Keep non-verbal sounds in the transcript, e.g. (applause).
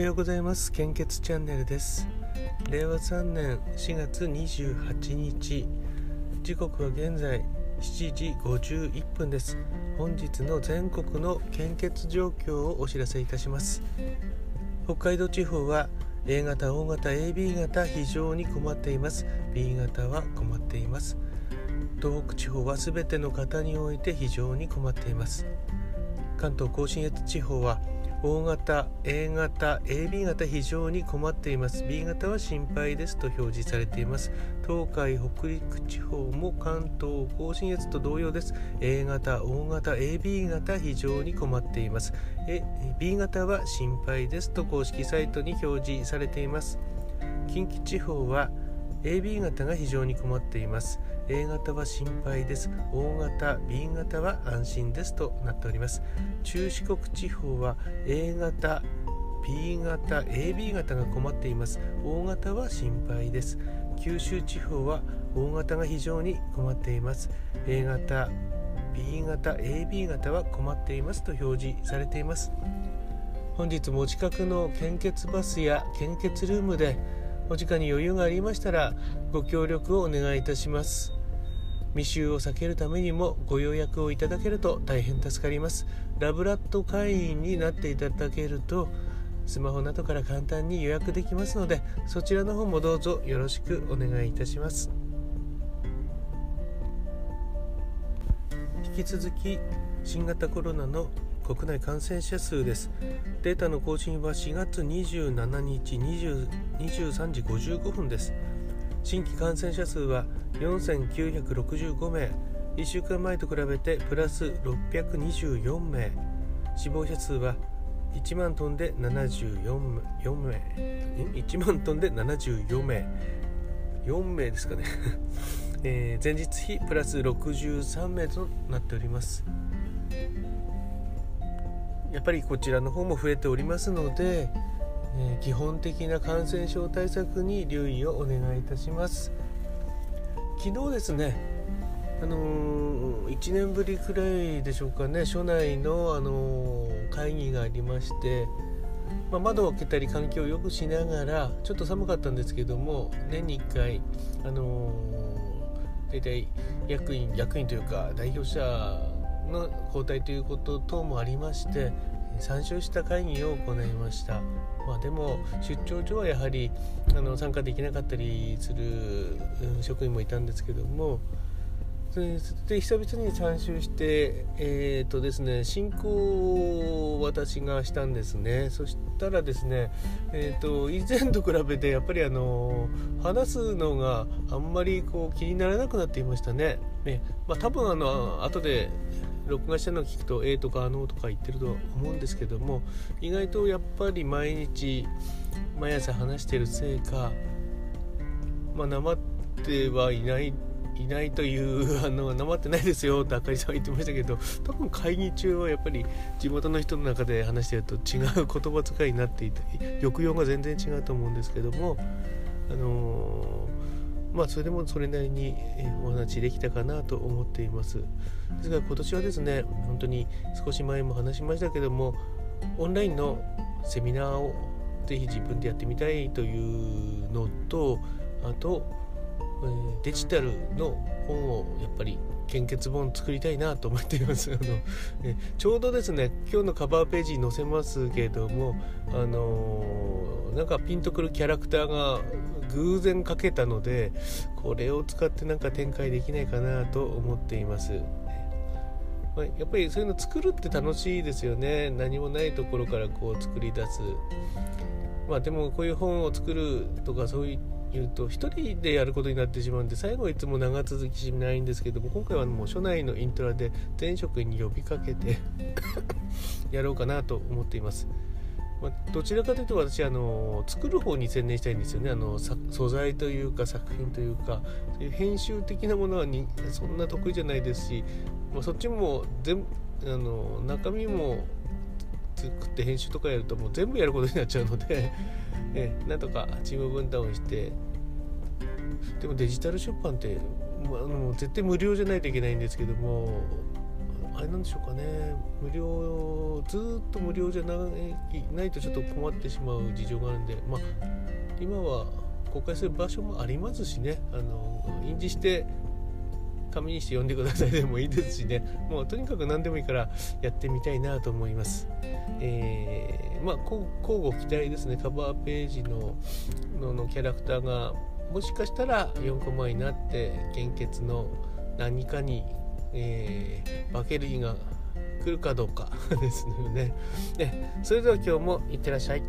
はようございます。献血チャンネルです。令和3年4月28日。時刻は現在7時51分です。本日の全国の献血状況をお知らせいたします。北海道地方は A 型 O 型 AB 型非常に困っています。B 型は困っています。東北地方は全ての方において非常に困っています。関東甲信越地方は O 型 A 型 AB 型非常に困っています。B 型は心配ですと表示されています。東海北陸地方も関東甲信越と同様です。A 型 O 型 AB 型非常に困っています。B 型は心配ですと公式サイトに表示されています。近畿地方は AB 型が非常に困っています。A 型は心配です。O 型 B 型は安心ですとなっております。中四国地方は A 型 B 型 AB 型が困っています。O 型は心配です。九州地方は O 型が非常に困っています。A 型 B 型 AB 型は困っていますと表示されています。本日も近くの献血バスや献血ルームでお時間に余裕がありましたらご協力をお願いいたします。密集を避けるためにもご予約をいただけると大変助かります。ラブラット会員になっていただけるとスマホなどから簡単に予約できますのでそちらの方もどうぞよろしくお願いいたします。引き続き新型コロナの国内感染者数です。データの更新は4月27日20 23時55分です。新規感染者数は4965名。1週間前と比べてプラス624名。死亡者数は1万トンで74名。1万トンで74名。4名ですかね。(laughs) えー、前日比プラス63名となっております。やっぱりこちらの方も増えておりますので、えー、基本的な感染症対策に留意をお願いいたします。昨日ですねあのー、1年ぶりくらいでしょうかね署内の、あのー、会議がありまして、まあ、窓を開けたり環境を良くしながらちょっと寒かったんですけども年に1回、あのー、大体役員役員というか代表者の交代ということ等もありまして参照した会議を行いました。まあ、でも出張所はやはりあの参加できなかったりする職員もいたんですけどもで久々に参集してえっ、ー、とですね進行を私がしたんですね。そしたらですねえっ、ー、と以前と比べてやっぱりあの話すのがあんまりこう気にならなくなっていましたね。ね、まあ、多分あの後で録画したのを聞くと「えとか「あの」とか言ってると思うんですけども意外とやっぱり毎日毎朝話してるせいかまあなまってはいないいないというあのなまってないですよってあかりさんは言ってましたけど多分会議中はやっぱり地元の人の中で話してると違う言葉遣いになっていて抑揚が全然違うと思うんですけどもあのーまあそれでもそれなりにお話できたかなと思っています。ですが今年はですね本当に少し前も話しましたけどもオンラインのセミナーをぜひ自分でやってみたいというのとあとデジタルの本をやっぱり献血本作りたいなと思っています。あのえちょうどですね今日のカバーページに載せますけれどもあのなんかピンとくるキャラクターが偶然描けたのでこれを使ってなんか展開できないかなと思っています。まやっぱりそういうの作るって楽しいですよね。何もないところからこう作り出す。まあでもこういう本を作るとかそういった言うと1人でやることになってしまうんで最後はいつも長続きしないんですけども今回はもう署内のイントラで全職員に呼びかけて (laughs) やろうかなと思っています。まあ、どちらかというと私あの作る方に専念したいんですよねあの素材というか作品というかそういう編集的なものはにそんな得意じゃないですし、まあ、そっちも全あの中身も作って編集とかやるともう全部やることになっちゃうのでえなんとかチーム分担をしてでもデジタル出版って、まあ、の絶対無料じゃないといけないんですけどもあれなんでしょうかね。無料ずっと無料じゃないとちょっと困ってしまう事情があるんでまあ今は公開する場所もありますしね。あの印字して紙にして読んでくださいでもいいですしね。もうとにかく何でもいいからやってみたいなと思います、えー、まあ交互期待ですね。カバーページののキャラクターがもしかしたら4コマになって献血の何かに、えー、化ける日が来るかどうかですよね。ねそれでは今日もいってらっしゃい。